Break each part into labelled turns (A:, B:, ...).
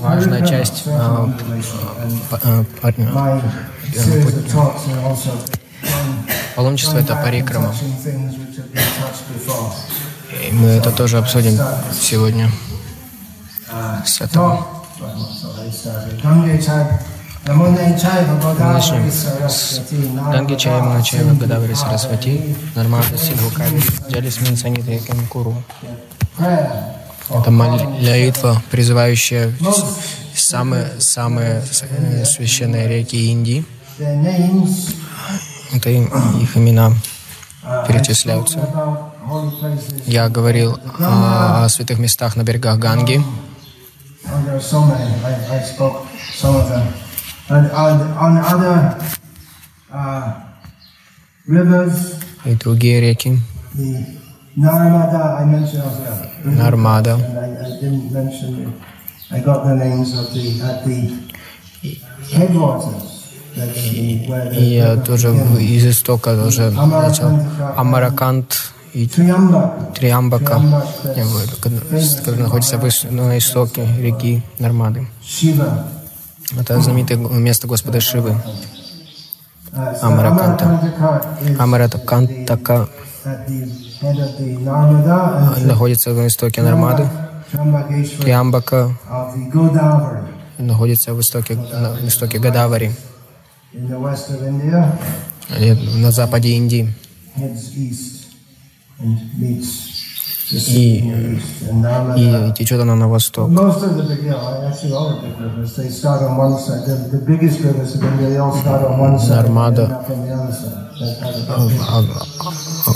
A: важная часть э, э, паломничества — это парикрама. И мы это тоже обсудим сегодня с этого. Начнем с Ганги Чаяма Гадавари Сарасвати, Нармада Сидху Кави, Джалис Минсанита Яким Куру. Это молитва, призывающая самые, самые священные реки Индии. Это их имена перечисляются. Я говорил о святых местах на берегах Ганги. И другие реки. Нармада. И я тоже из истока тоже начал Амаракант и Триамбака, который находится на истоке реки Нармады. Это знаменитое место Господа Шивы. Амараканта. Амаратакантака находится на истоке Нармады. Триамбака находится в истоке, на истоке Гадавари. На западе Индии. И, и течет она на восток. Нармада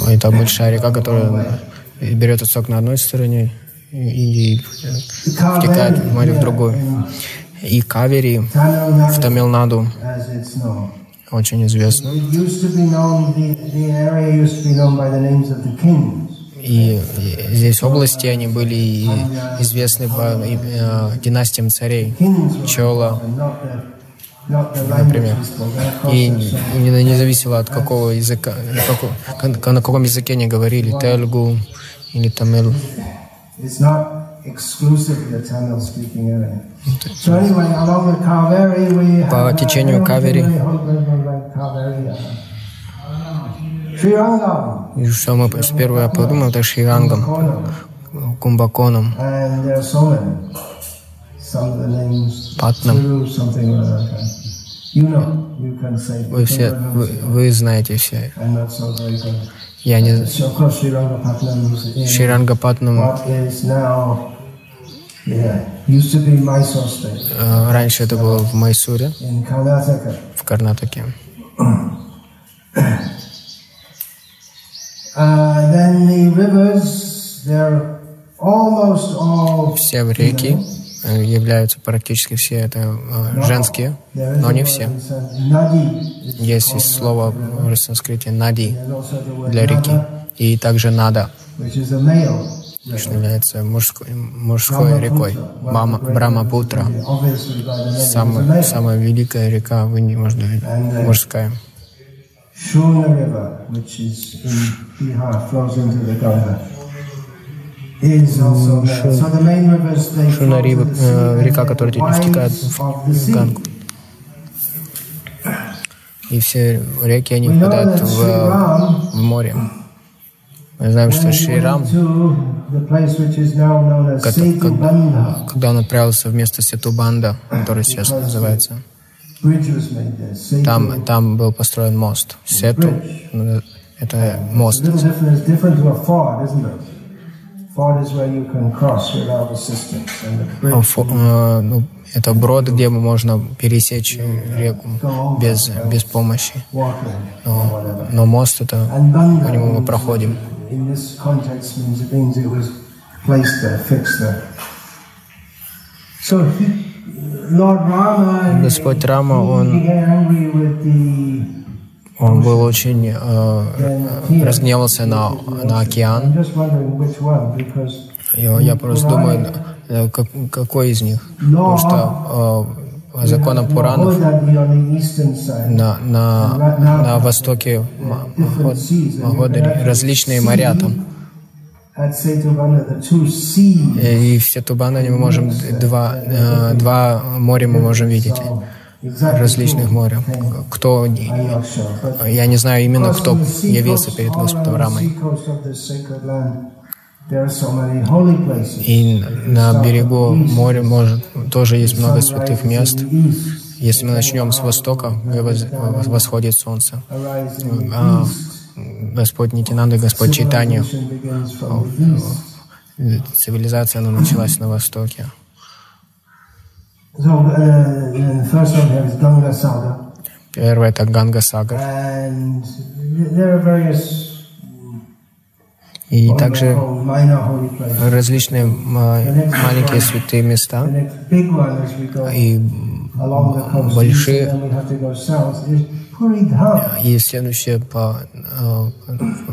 A: это большая река, которая берет исток на одной стороне и втекает в море в другую. И Кавери в Тамилнаду очень известно. И здесь области, они были известны по э, династиям царей. Чола, например. И не, не зависело от какого языка, на, каком, на каком языке они говорили, тельгу или тамил. По течению Кавери и что мы первое подумали, это Ширангам, Кумбаконом, Патнам. Вы все, вы, вы знаете все. Я не... Ширанга Патнам Раньше это было в Майсуре, в Карнатаке. Все реки. э, являются практически все это э, женские, но не все. Есть слово в санскрите нади для реки, и также нада, что является мужской, мужской рекой, Брахмапутра, самая, самая великая река в Индии, можно мужская. Shuna River, which is in Bihar, flows into the Ganga. Шуна река, которая втекает в Гангу. И все реки, они впадают в, в море. Мы знаем, что Шрирам, когда он отправился в место Сетубанда, который сейчас называется, там, там был построен мост. Сету — это мост. Это брод, где можно пересечь реку без, без помощи. Но, но мост — это по нему мы проходим. Господь Рама, он, он был очень э, разгневался на, на океан. И я просто думаю, э, как, какой из них? Потому что э, по законам Пуранов на, на, на востоке Маходари различные моря там. И в Сетубандане мы можем два, э, два моря мы можем видеть различных моря. Кто, я не знаю именно, кто явился перед Господом Рамой. И на берегу моря может, тоже есть много святых мест. Если мы начнем с востока, восходит солнце. А Господь Нитинанда, Господь Читания, цивилизация она началась на востоке. Первое это Ганга Сагар. И также различные маленькие святые места и большие. И следующее по,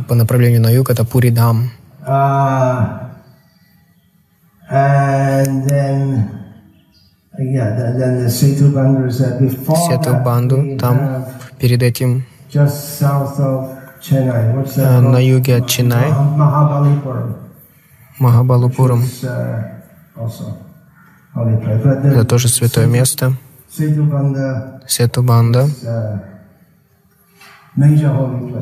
A: по направлению на юг это Пуридам. Сету Банду, там перед этим на юге от Ченай, Махабалупурам. Это тоже святое место. Сетубанда.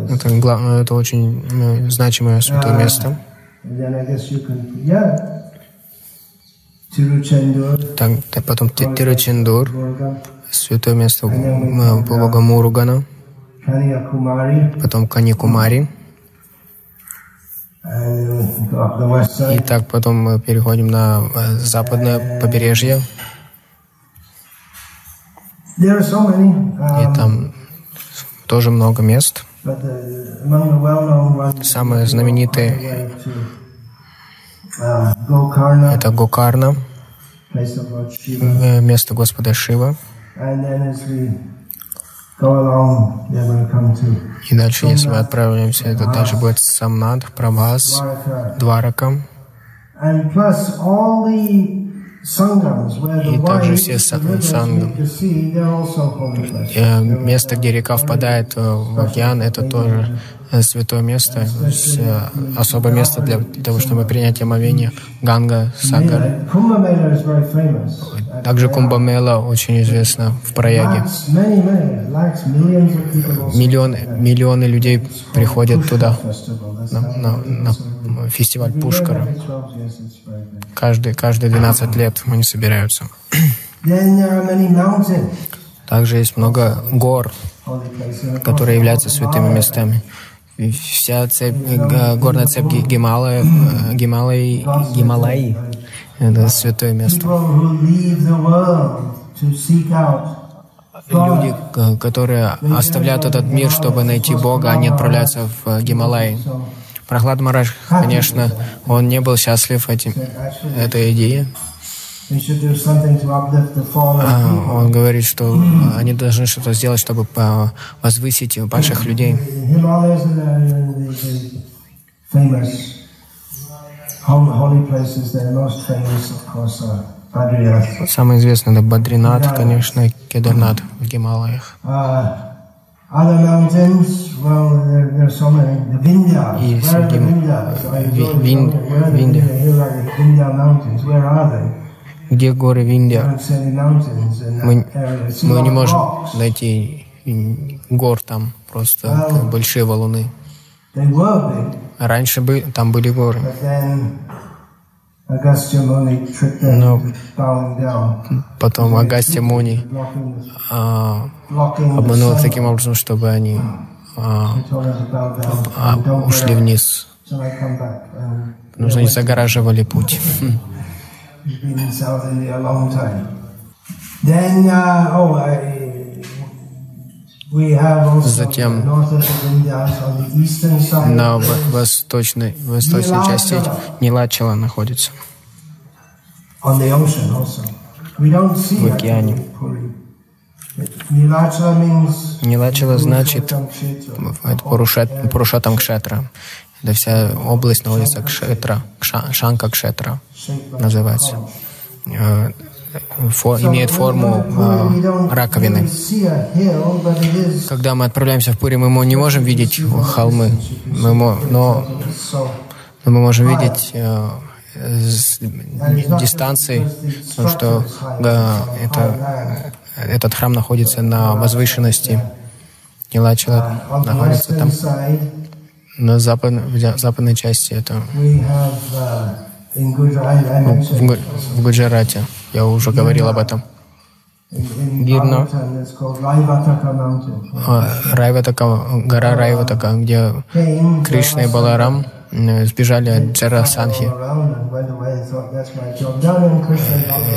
A: Это, главное, это очень ну, значимое святое место. Так, потом Тиручендур, святое место Бога Муругана потом Каньякумари. И так потом мы переходим на э, западное побережье. И там тоже много мест. Самые знаменитые это Гокарна, место Господа Шива. И дальше, если мы отправимся, это дальше будет Самнад, Прабхас, Дварака. И также все сангам. Э, место, где река впадает в океан, это тоже Э, святое место, э, особое место для того, чтобы принять омовение Ганга, Сагар. Также Кумбамела очень известна в Праяге. Миллионы, миллионы людей приходят туда, на, на, на фестиваль Пушкара. Каждые, каждые 12 лет они собираются. Также есть много гор, которые являются святыми местами вся цепь, горная цепь Гималая, Гималай, Гималаи, это святое место. Люди, которые оставляют этот мир, чтобы найти Бога, они отправляются в Гималаи. Прохлад Мараш, конечно, он не был счастлив этим, этой идеей. А, он говорит, что они должны что-то сделать, чтобы возвысить больших людей. Самый известный это Бадринат, конечно, Кедарнат в Гималаях. И среди Виндия где горы Виндия. Мы, мы не можем найти гор там, просто большие валуны. Раньше бы, там были горы. Но потом Агастья Муни а, обманул таким образом, чтобы они а, а, ушли вниз. Потому что они загораживали путь. Been in South India a long time. Then, uh, oh, I, Затем на восточной, восточной части Нилачала находится в океане. Нилачала значит Пурушатам Кшетра. Это вся область находится Кшетра, Шанка Кшетра называется. Э, фо, имеет форму э, раковины. Когда мы отправляемся в Пури, мы не можем видеть холмы, мы, но Но мы можем видеть э, дистанции, потому что да, это, этот храм находится на возвышенности. Нилачила находится там на запад, в западной части. Это в, в Гуджарате. Я уже говорил об этом. Гирна, Райватака, гора Райватака, где Кришна и Баларам сбежали от Джарасанхи.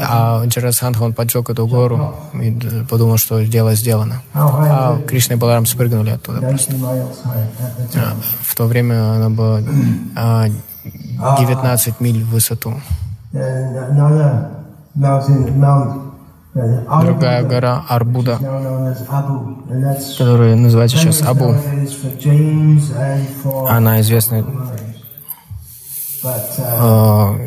A: А Джарасанха, он поджег эту гору и подумал, что дело сделано. А Кришна и Баларам спрыгнули оттуда просто. А, в то время она была 19 миль в высоту. Другая гора Арбуда, которая называется сейчас Абу. Она известна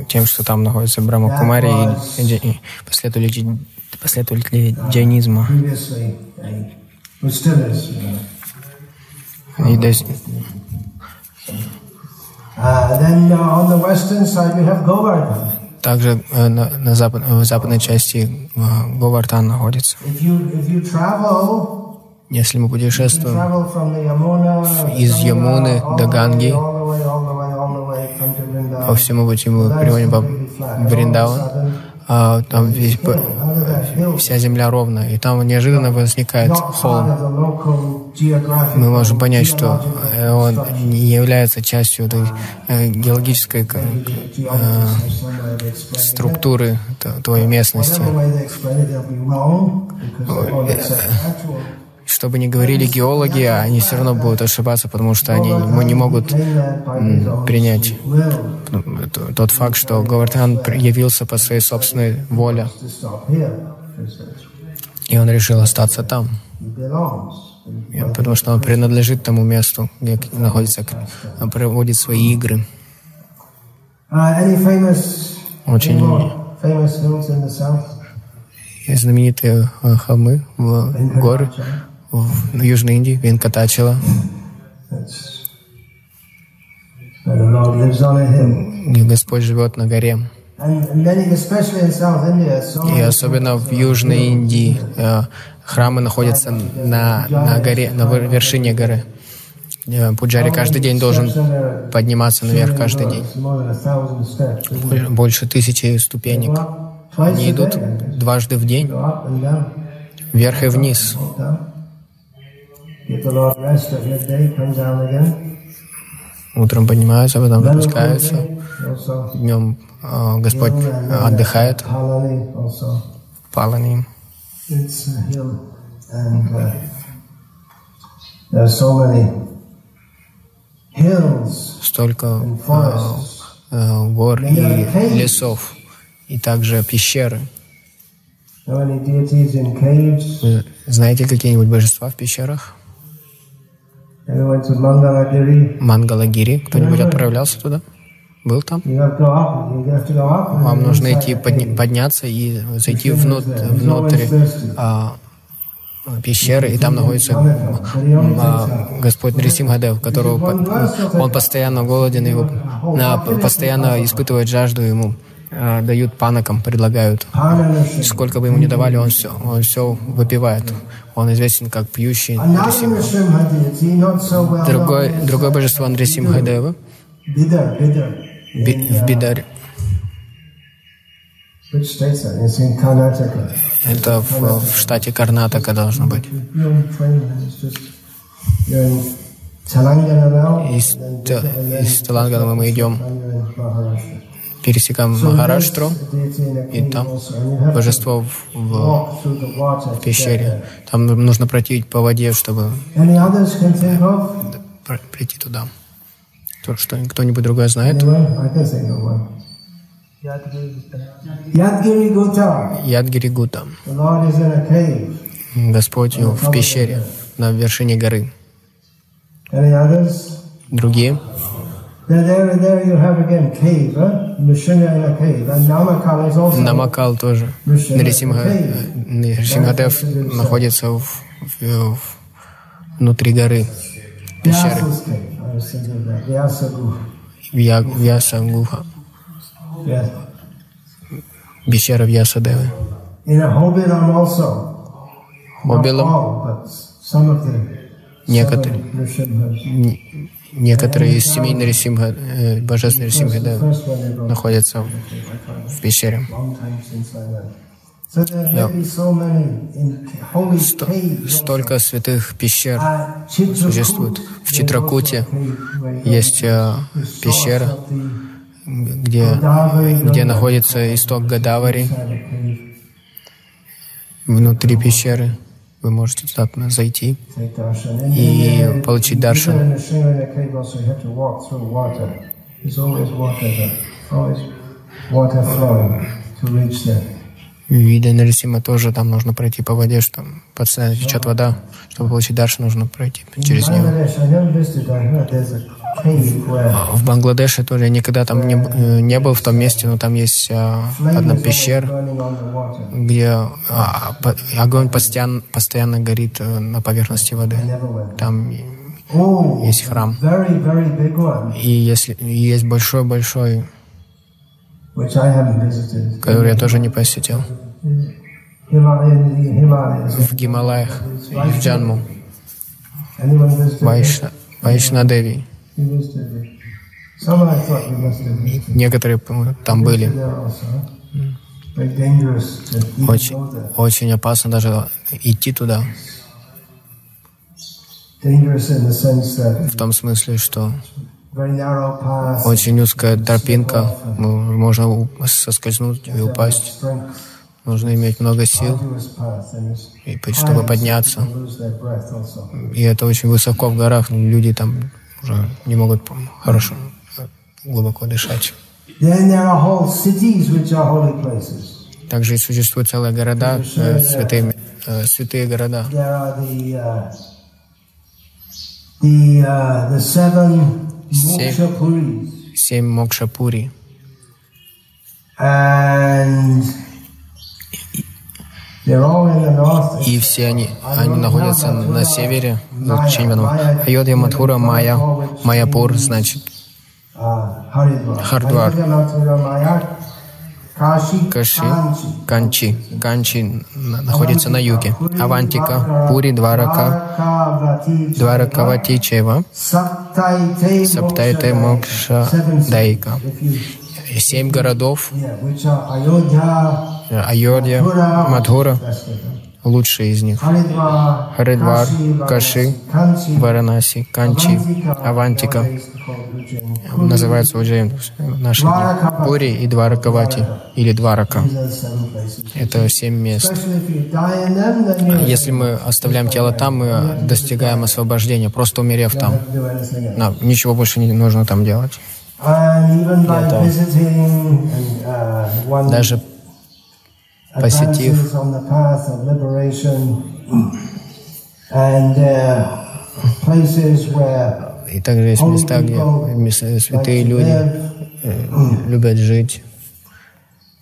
A: тем, что там находится Брахма Кумари и, последователи, последователи дианизма. И до, также э, на, на запад, в западной части э, Говартан находится. Если мы путешествуем из Ямуны до Ганги, по всему пути мы приводим по Бриндаван, а там весь, вся земля ровная, и там неожиданно возникает холм. Мы можем понять, что э, он не является частью этой э, геологической э, структуры твоей местности что бы ни говорили геологи, они все равно будут ошибаться, потому что они не могут принять тот факт, что Говардхан явился по своей собственной воле. И он решил остаться там. Потому что он принадлежит тому месту, где находится, он проводит свои игры. Очень знаменитые э, холмы, горы в Южной Индии, Венкатачила. И Господь живет на горе. И особенно в Южной Индии э, храмы находятся на, на горе, на вершине горы. Э, пуджари каждый день должен подниматься наверх каждый день. Больше тысячи ступенек. Они идут дважды в день, вверх и вниз. Утром поднимаются, потом выпускаются. Днем э, Господь отдыхает. Палани. Столько э, э, гор и лесов, и также пещеры. Знаете какие-нибудь божества в пещерах? Мангалагири. Кто-нибудь отправлялся туда? Был там? Вам нужно идти подня- подняться и зайти внутрь, внутрь а, пещеры, и там находится а, Господь Нрисимхадев, которого он постоянно голоден, его а, постоянно испытывает жажду ему а, дают панакам, предлагают. Сколько бы ему ни давали, он все, он все выпивает. Он известен как пьющий Андресимха. Другое, другое божество Андресимхадева в Бидаре. Это в, в штате Карнатака должно быть. Из, из Телангана мы идем пересекаем Махараштру, и там божество в, в, в пещере. Там нужно пройти по воде, чтобы прийти туда. То, что кто-нибудь другой знает? Ядгири Гута. Господь в пещере на вершине горы. Другие? Намакал тоже. Нарисимха, Нарисимхадев находится в, в, внутри горы, пещеры. Вья, Вьяса Гуха,
B: Yes.
A: пещера Вьясадевы.
B: The
A: Некоторые. Некоторые из семей Нарисимха, э, божественной находятся в пещере.
B: holy
A: Сто- столько святых пещер существует. В Читракуте есть э, пещера, где, где находится исток Гадавари. Внутри пещеры вы можете туда зайти и получить даршан. В виде Нарисима тоже там нужно пройти по воде, что там постоянно течет вода. Чтобы получить даршан, нужно пройти через нее. В Бангладеше тоже никогда там не, э, не был в том месте, но там есть а, одна пещера, где а, огонь постоянно, постоянно горит э, на поверхности воды. Там есть храм. И если есть большой-большой, который я тоже не посетил, в Гималаях в Джанму, Вайша, Вайшнадеви. Некоторые там были. Очень, очень опасно даже идти туда, в том смысле, что очень узкая тропинка, м- можно соскользнуть и упасть. Нужно иметь много сил, чтобы подняться. И это очень высоко в горах, люди там уже не могут хорошо, глубоко дышать. Также существуют целые города, э, святые, э, святые города.
B: The uh, uh,
A: Семь Мокшапури. И все они, они находятся на севере, в Чинвану. Айодья Мадхура Майя, Майяпур, значит. Хардвар. Каши. Канчи. Канчи на- находится на юге. Авантика, Пури, Дварака, Дваракавати, Чева, Саптайте, Мокша, Дайка. Семь городов, э, Айодья, Мадхура, лучшие из них. Харидвар, Каши, Варанаси, Канчи, Авантика. Называется Уджейн. Наши дни. Пури и Дваракавати, или Дварака. Это семь мест.
B: You
A: Если мы оставляем тело там, мы достигаем освобождения, просто умерев там. Нам ничего больше не нужно там делать.
B: And even by
A: Yeah,
B: visiting and uh,
A: Даже посетив
B: uh,
A: и также есть места, где святые люди э, любят жить.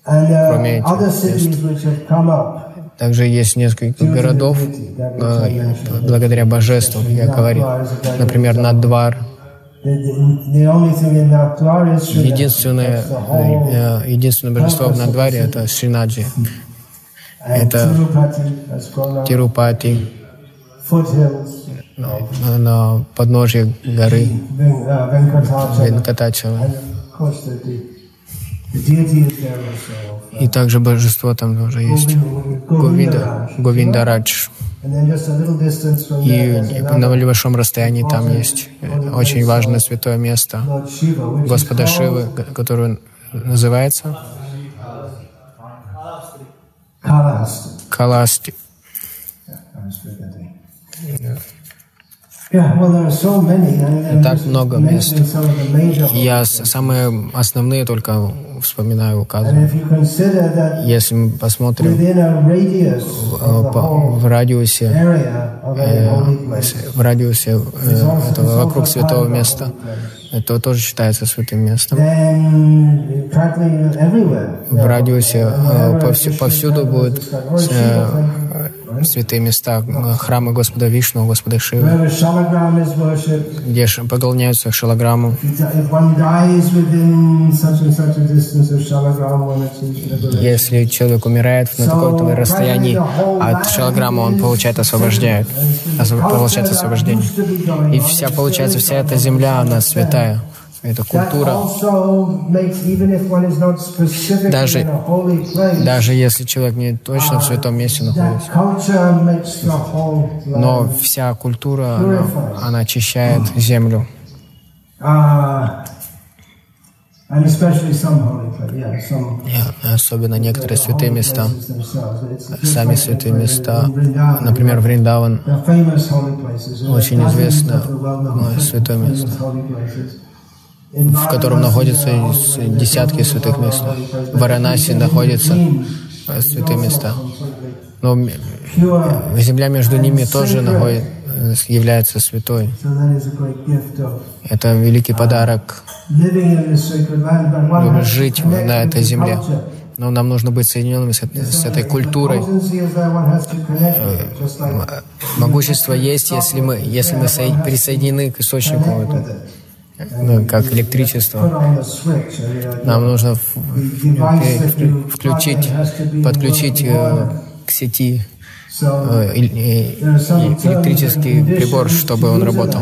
B: Are
A: Кроме этих
B: other
A: мест.
B: cities which have come up
A: Также есть несколько городов, э, благодаря божеству, я говорю. Например, Надвар. Единственное, э, единственное божество в Надваре — это Шринаджи.
B: and
A: это Тирупати, на, на подножье горы
B: uh,
A: Венкатачева. И также божество там тоже есть. Говинда, Говиндарадж.
B: And
A: И на небольшом расстоянии там есть э, очень важное святое место Господа Шивы, которое называется
B: Kalahasti.
A: Каласти.
B: I'm
A: Так много
B: major
A: Я самые основные только вспоминаю, указываю. Если мы посмотрим э, в радиусе, э, в радиусе э, этого, вокруг святого места, это тоже считается святым местом. В радиусе повсю- повсюду будет святые места, храмы Господа Вишну, Господа Шивы, где поклоняются шалаграмму. Если человек умирает на таком-то расстоянии от шалаграмма, он получает освобождение, осво- получает освобождение. И вся, получается, вся эта земля, она святая.
B: That
A: культура. Даже- Даже если человек не точно в святом месте находится. Но вся культура, она, она очищает землю.
B: Uh,
A: И особенно некоторые святые места, сами святые места, например, Вриндаван, Очень известно, ну, святое место. В котором находятся десятки святых мест. В Варанаси находятся э, святые места. Но
B: Pure,
A: земля между ними тоже находит, э, является святой. Это великий подарок жить на этой земле. Но нам нужно быть соединенными с, с этой культурой. Могущество есть, если мы, если мы соед- присоединены к источнику
B: connect
A: ну, как электричество. Нам нужно включить, подключить э, к сети э, и электрический прибор, чтобы он работал.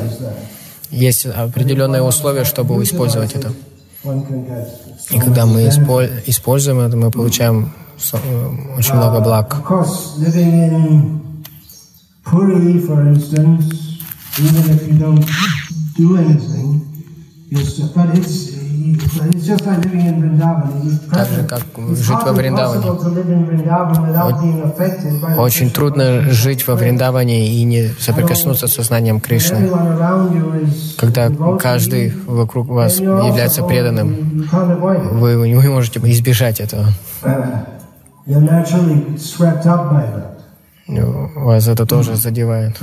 A: Есть определенные условия, чтобы использовать это. И когда мы исполь- используем это, мы получаем э, очень много благ.
B: Puri, for instance, even if you don't do anything,
A: Так же, как жить во Вриндаване. Очень трудно жить во Вриндаване и не соприкоснуться с сознанием Кришны. Когда каждый вокруг вас является преданным, вы, вы не можете избежать этого. Вас это тоже задевает.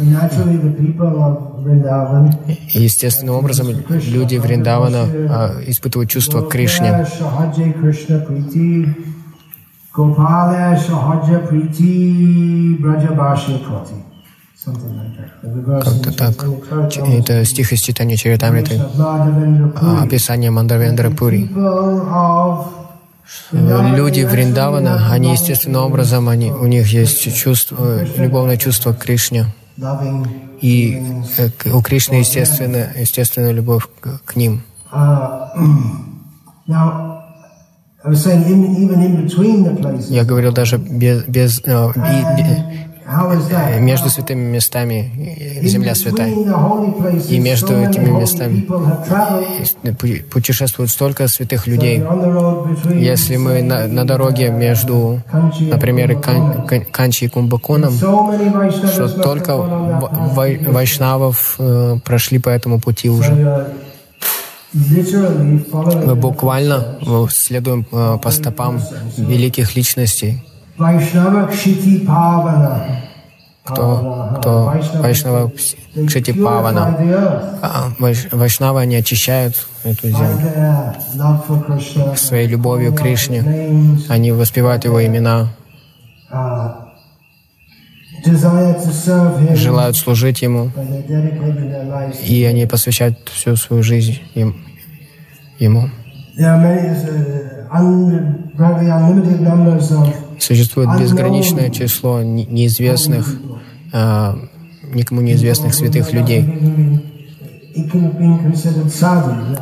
A: Естественным образом люди Вриндавана а, испытывают чувство к Кришне. Как-то так. Это стих из читания Чаритамриты. а. Описание Мандавендра Пури.
B: Vrindavan,
A: Люди Вриндавана, они естественным образом, они, у них есть чувство, э, любовное чувство к Кришне. И э, у Кришны естественно, естественная любовь к, к ним.
B: Places,
A: Я говорил даже без, без, э, и-
B: that?
A: между святыми местами э, земля святая. И между этими местами
B: people have traveled.
A: Пу- Путешествует столько святых людей. Если мы на, на дороге между, например. Кан- Кан- Канчи и Кумбаконом, что только вай- вайшнавов э, прошли по этому пути уже. Мы буквально э, следуем э, по стопам великих личностей. Кто, кто? Вайшнава Кшити. Павана. А, вайш- Вайшнавы, они очищают эту землю. Своей любовью к Кришне. Они воспевают его имена,
B: him,
A: желают служить ему, и они посвящают всю свою жизнь им- ему. Существует безграничное число не- неизвестных, а, никому неизвестных святых людей,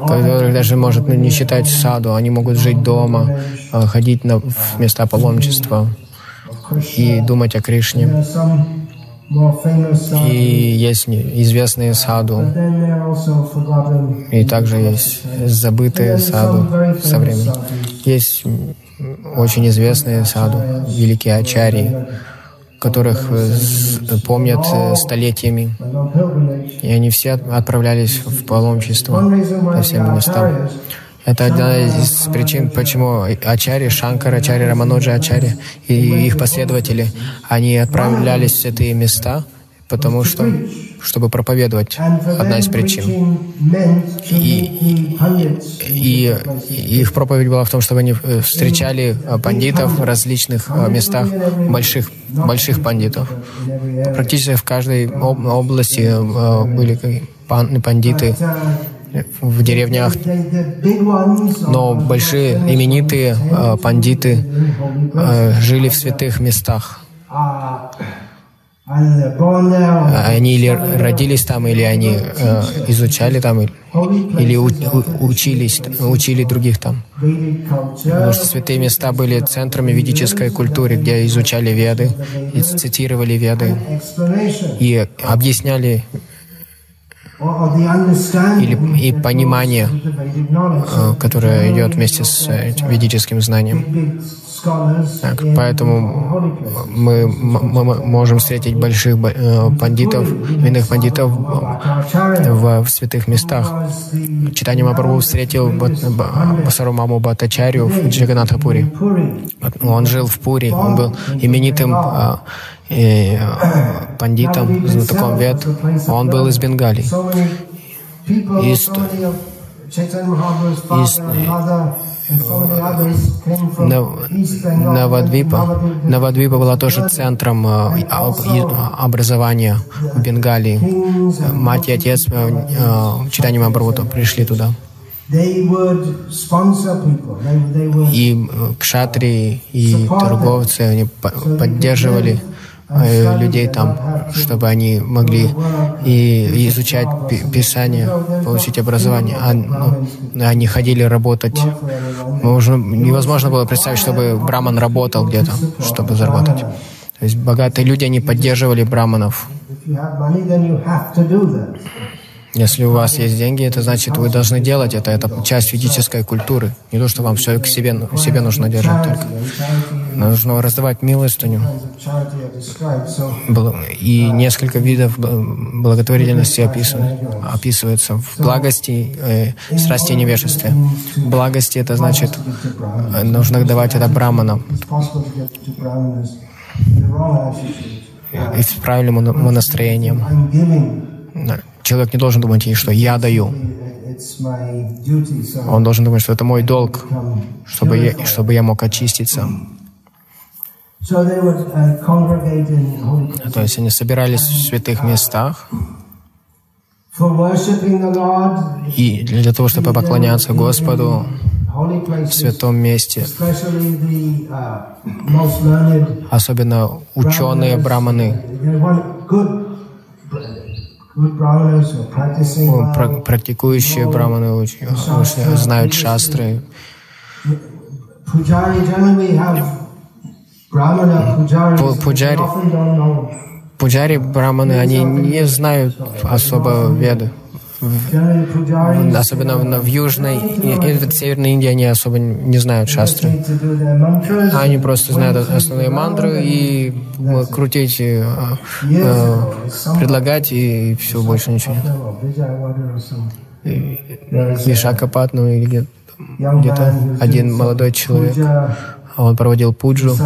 A: которых даже может ну, не считать саду. Они могут жить дома, а, ходить на, в места паломничества и думать о Кришне. И есть известные саду, и также есть забытые саду со временем. Есть очень известные саду, великие ачарьи, которых э, помнят э, столетиями, и они все от- отправлялись в паломничество по всем местам. Это одна из причин, почему Ачари, Шанкар, Ачари, Рамануджа, Ачари и их последователи, они отправлялись в святые места, потому что, чтобы проповедовать. Одна из причин. И, и, и их проповедь была в том, чтобы они э, встречали э, пандитов в различных э, местах, больших, больших пандитов. Практически в каждой области были пандиты в деревнях, но большие именитые пандиты жили в святых местах. Они или родились там, или они э, изучали там, или у, у, учились, учили других там. Потому что святые места были центрами ведической культуры, где изучали веды, и цитировали веды, и объясняли или и понимание, э, которое идет вместе с ведическим знанием. Так, поэтому мы, мы можем встретить больших э, пандитов, винных пандитов в, в святых местах. Читание Мапрабху встретил Басарумаму Батачарю в Джаганатхапуре. Он жил в Пуре, он был именитым э, и пандитом, знатоком вед. Он был из Бенгалии. Из, из, Навадвипа. Навадвипа была тоже центром э, образования в Бенгалии. Мать и отец э, э, читания Мабрута пришли туда. И кшатри, и торговцы, они поддерживали Э, людей там, чтобы они могли и изучать Писание, получить образование. А, ну, они ходили работать. Можно, невозможно было представить, чтобы Браман работал где-то, чтобы заработать. То есть богатые люди, они поддерживали браманов. Если у вас есть деньги, это значит, вы должны делать это. Это часть ведической культуры. Не то, что вам все к себе, себе нужно держать только. Нужно раздавать милостыню. И несколько видов благотворительности описаны, описываются в благости, э, страсти и невежестве. Благости — это значит, э, нужно давать это браманам. И с правильным настроением. Человек не должен думать, что я даю. Он должен думать, что это мой долг, чтобы я, чтобы я мог очиститься. То есть они собирались в святых местах, и для того, чтобы поклоняться Господу в святом месте, особенно ученые браманы, практикующие браманы знают шастры. Пуджари, пуджари браманы, они не знают особо веды. Особенно в, в Южной и в Северной Индии они особо не знают шастры. Они просто знают основные мантры и крутить, э, э, предлагать и все, больше ничего нет. Вишакапат, ну или где-то один молодой человек, он проводил пуджу,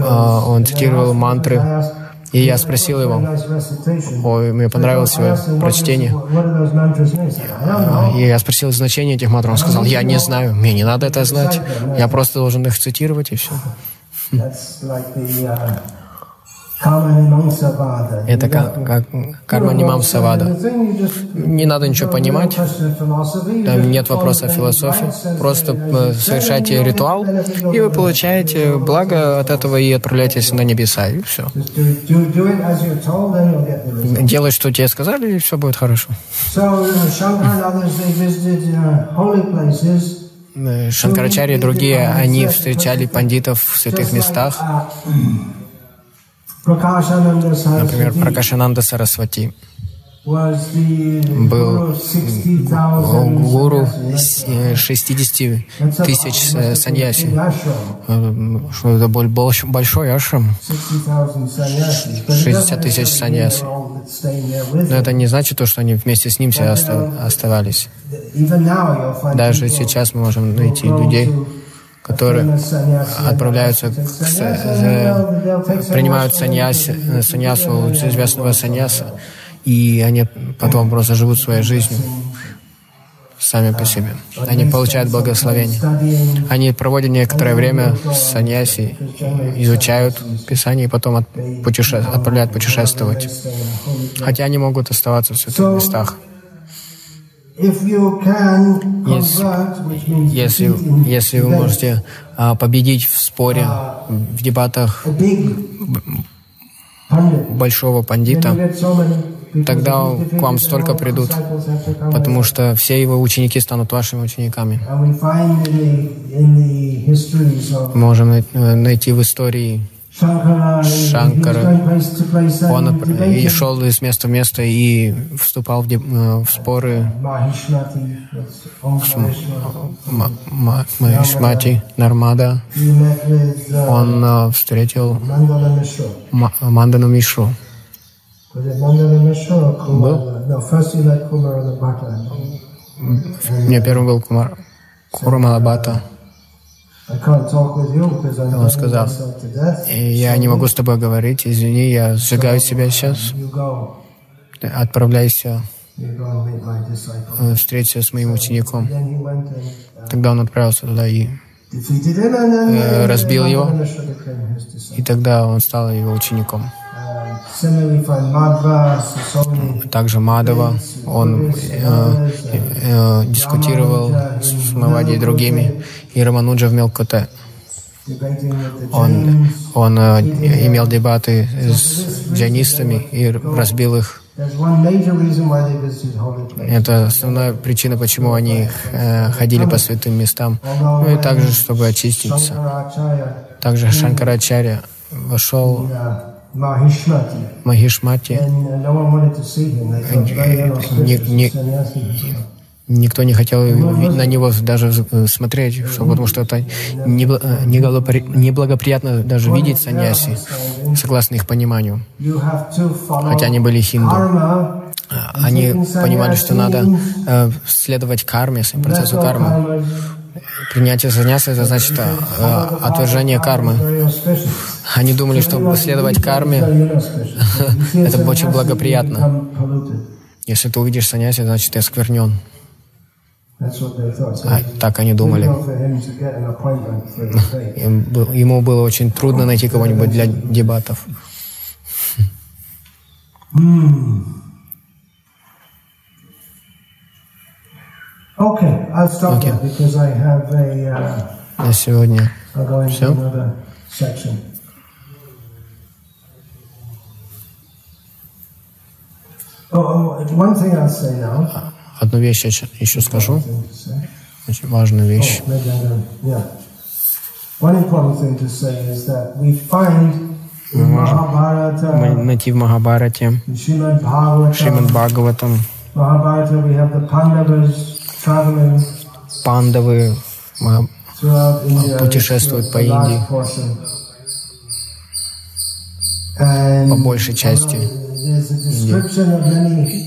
A: а, он цитировал мантры, и я спросил его, ой, мне понравилось его прочтение. И я спросил значение этих мантр, он сказал, я не знаю, мне не надо это знать, я просто должен их цитировать и все. Это как, как карма нимам савада. Не надо ничего понимать, там нет вопроса о философии. Просто э, совершайте ритуал, и вы получаете благо от этого и отправляетесь на небеса, и все. Делай, что тебе сказали, и все будет хорошо. Э, Шанкарачари и другие, они встречали пандитов в святых местах, Например, Пракашананда Сарасвати был гуру 60 тысяч э, саньяси. Э, что это был большой ашрам. 60 тысяч саньяси. Но это не значит то, что они вместе с ним все оставались. Даже сейчас мы можем найти людей, которые отправляются, к, принимают саньяс, саньясу известного саньяса, и они потом просто живут своей жизнью сами по себе. Они получают благословение. Они проводят некоторое время с саньяси, изучают Писание и потом от, путеше... отправляют путешествовать. Хотя они могут оставаться в святых местах. Если, если, если вы можете а, победить в споре, в дебатах большого пандита, тогда к вам столько придут, потому что все его ученики станут вашими учениками. Можем найти в истории Шанкара. Он и шел из места в место и вступал в, в споры с Махишмати, Нармада. Он встретил Мандану Мишру. Был? Не, первым был Кумар. Он сказал, я не могу с тобой говорить, извини, я сжигаю себя сейчас. Отправляйся встретиться с моим учеником. Тогда он отправился туда и э, разбил его, и тогда он стал его учеником. Также Мадава, он э, э, дискутировал с Мавади и другими, и Рамануджа в Мелкоте. Он, он э, имел дебаты с джанистами и разбил их. Это основная причина, почему они э, ходили по святым местам. Ну и также, чтобы очиститься. Также Шанкарачаря вошел Махишмати. Никто не хотел на него даже смотреть, что, потому что это неблагоприятно даже видеть саньяси, согласно их пониманию. Хотя они были хинду. Они понимали, что надо э, следовать карме, процессу кармы. Принятие саньяса — это значит э, отвержение кармы. Они думали, что следовать карме — это очень благоприятно. Если ты увидишь саньяси, значит, ты осквернен. А, так они думали. Ему было очень трудно найти кого-нибудь для дебатов. Okay, I'll stop okay. there because I have a. Uh, На сегодня все. Oh, one thing I'll say now. Одну вещь я еще скажу. Очень важную вещь. Мы можем найти в Махабарате, Шримад Бхагаватам, Пандавы путешествуют по Индии по большей части.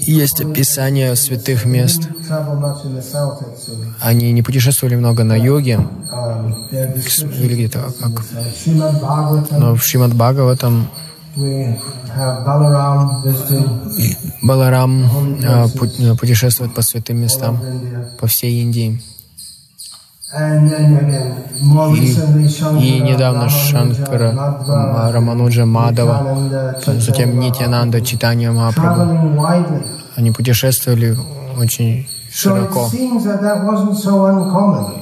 A: Есть описание святых мест. Они не путешествовали много на йоге, или где-то как. Но в Шримад Бхагаватам Баларам а, путешествует по святым местам по всей Индии. И, и недавно Шанкара Рамануджа Мадава, затем Нитянанда Читания Махапрабху, они путешествовали очень широко.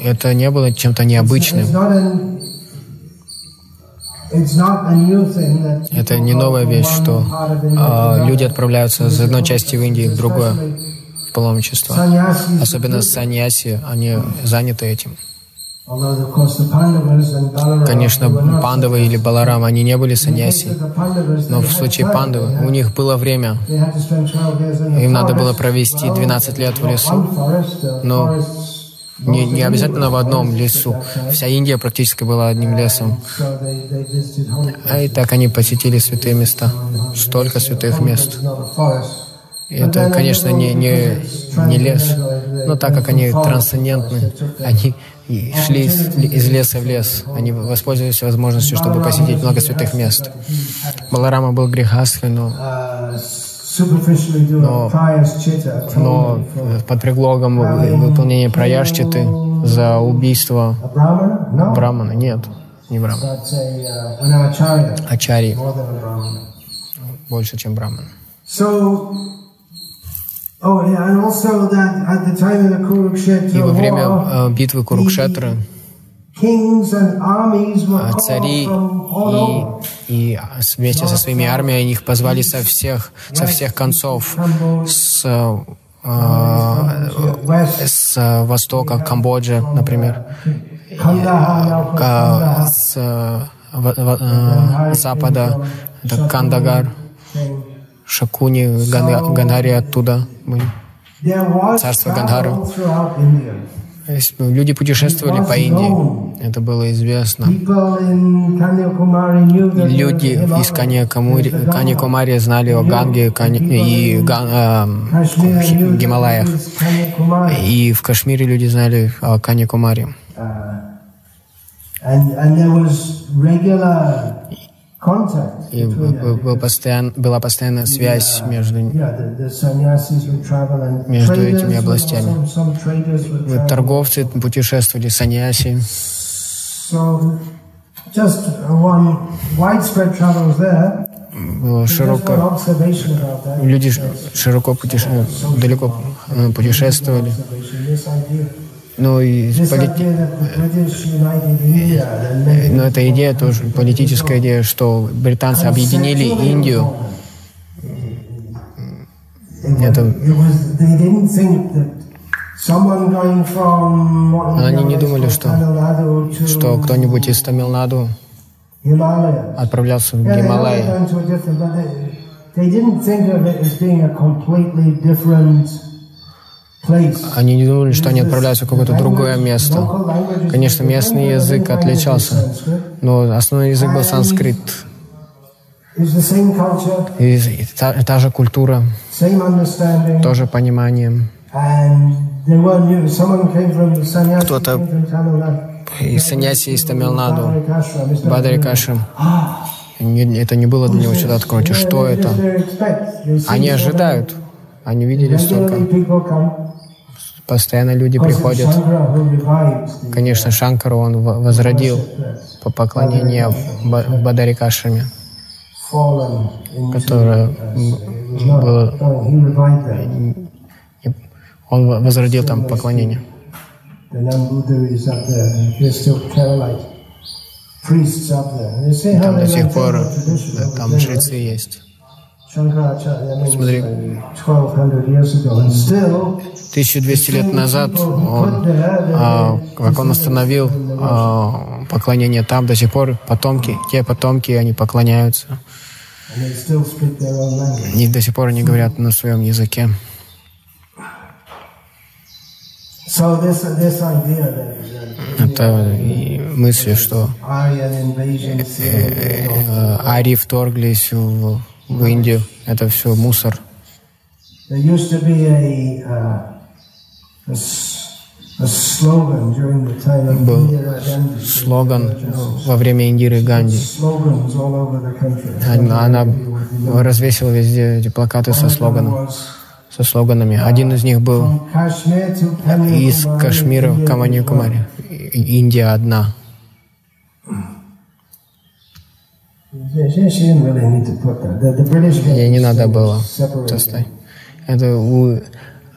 A: Это не было чем-то необычным. Это не новая вещь, что э, люди отправляются из одной части в Индии в другое в паломничество. Особенно саньяси, они заняты этим. Конечно, пандавы или баларам, они не были саньяси, но в случае пандавы у них было время. Им надо было провести 12 лет в лесу, но не, не обязательно в одном лесу. Вся Индия практически была одним лесом. А и так они посетили святые места. Столько святых мест. И это, конечно, не, не, не лес, но так как они трансцендентны, они шли из, из леса в лес. Они воспользовались возможностью, чтобы посетить много святых мест. Баларама был грехастхой, но но, но под предлогом выполнения праяшчиты за убийство брамана. Нет, не брамана. Ачари. Больше, чем браман. И во время э, битвы Курукшетры цари и, и вместе со своими армиями их позвали со всех, со всех концов, с, э, с востока, Камбоджа, например, с э, запада, это Кандагар, Шакуни, Гандари оттуда были, царство Гандхара. Люди путешествовали по Индии, это было известно. Люди из Каньякумари знали о Ганге и э, Гималаях. И в Кашмире люди знали о Каньякумари. И был постоян, была постоянная связь между, между этими областями. Торговцы путешествовали, саньяси. Было широко, люди широко путеше, далеко э, путешествовали. Ну и. Но эта идея тоже, политическая идея, что британцы объединили Индию. Это... Они не думали, что, что кто-нибудь из Тамилнаду отправлялся в Гималай. They didn't think of it as being a completely different они не думали, что они отправляются в какое-то другое место. Конечно, местный язык отличался, но основной язык был санскрит. И та, та же культура, тоже понимание. Кто-то из саньяси из Тамилнаду, Бадарикаши. Это не было для него что-то откройте. Что это? Они ожидают. Они видели столько. Постоянно люди приходят. Конечно, Шанкару он возродил по поклонению Бадарикашами, которое было... Он возродил там поклонение. Там до сих пор там жрецы есть. Смотри, 1200 лет назад он, а, как он остановил а, поклонение там, до сих пор потомки, те потомки, они поклоняются. И до сих пор они говорят на своем языке. Это мысль, что э, э, арии вторглись в в Индию. Это все мусор. Был слоган во время Индиры Ганди. Она развесила везде эти плакаты со слоганом со слоганами. Один из них был из Кашмира в Каманьякумари. Индия одна. Ей не надо было. Это у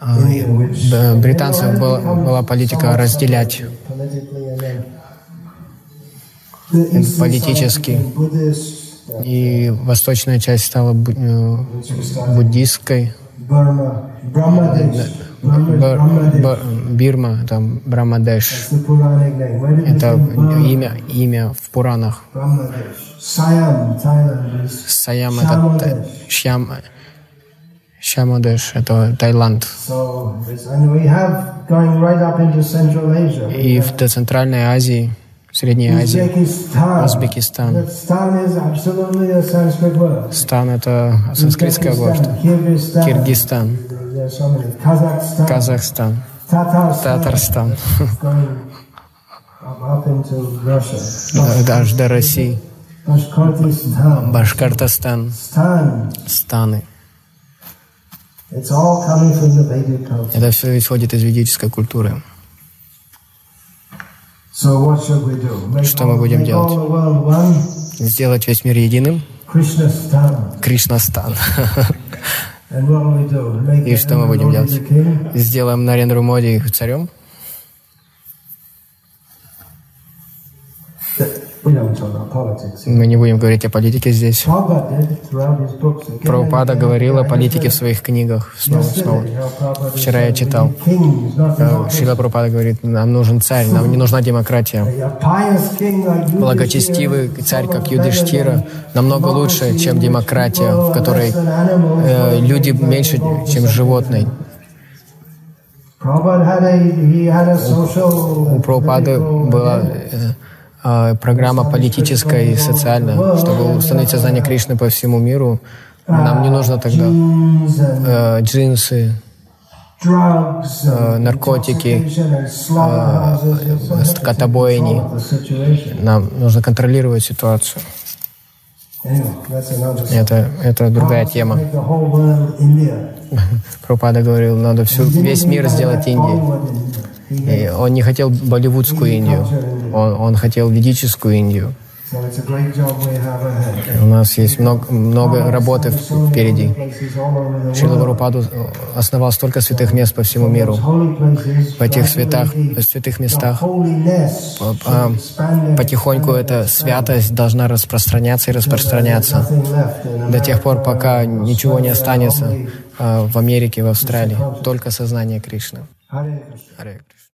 A: а, британцев была, была политика разделять политически. И восточная часть стала э, буддистской. Бирма, там Брамадеш. Это имя, имя в Пуранах. Саям это Шьям, Шьямадеш, это Таиланд. И в Центральной Азии, Средней Азии, Узбекистан. Стан — это санскритское вord. Киргизстан. Казахстан. Татарстан. Даже до России. Башкортостан, Станы. Это все исходит из ведической культуры. Что мы будем делать? Сделать весь мир единым. Кришнастан. И что мы будем делать? Сделаем Нарендру Моди царем.
B: We don't talk about politics.
A: Мы не будем говорить о политике здесь. Прабхупада
B: again.
A: говорил о политике в своих книгах снова снова. Вчера я читал.
B: "We need kings, not
A: Э,
B: democracy."
A: Шила Прабхупада говорит, нам нужен царь, нам не нужна демократия. Благочестивый царь, как Юдиштира, намного лучше, чем демократия, в которой э, люди меньше, чем животные. У Прабхупады была э, э, программа политическая и социальная, чтобы установить сознание Кришны по всему миру. Нам не нужно тогда э, джинсы, э, наркотики,
B: the situation.
A: Нам нужно контролировать ситуацию. Это, это другая тема. Прабхупада говорил, надо всю, весь мир сделать Индией. И он не хотел болливудскую Индию, он, он хотел ведическую Индию. У нас есть много, много работы впереди. Шрила. Прабхупаду основал столько святых мест по всему миру. В этих святах, святых местах а, потихоньку эта святость должна распространяться и распространяться до тех пор, пока ничего не останется а, в Америке, в Австралии. Только сознание Кришны.
B: Hare Krishna.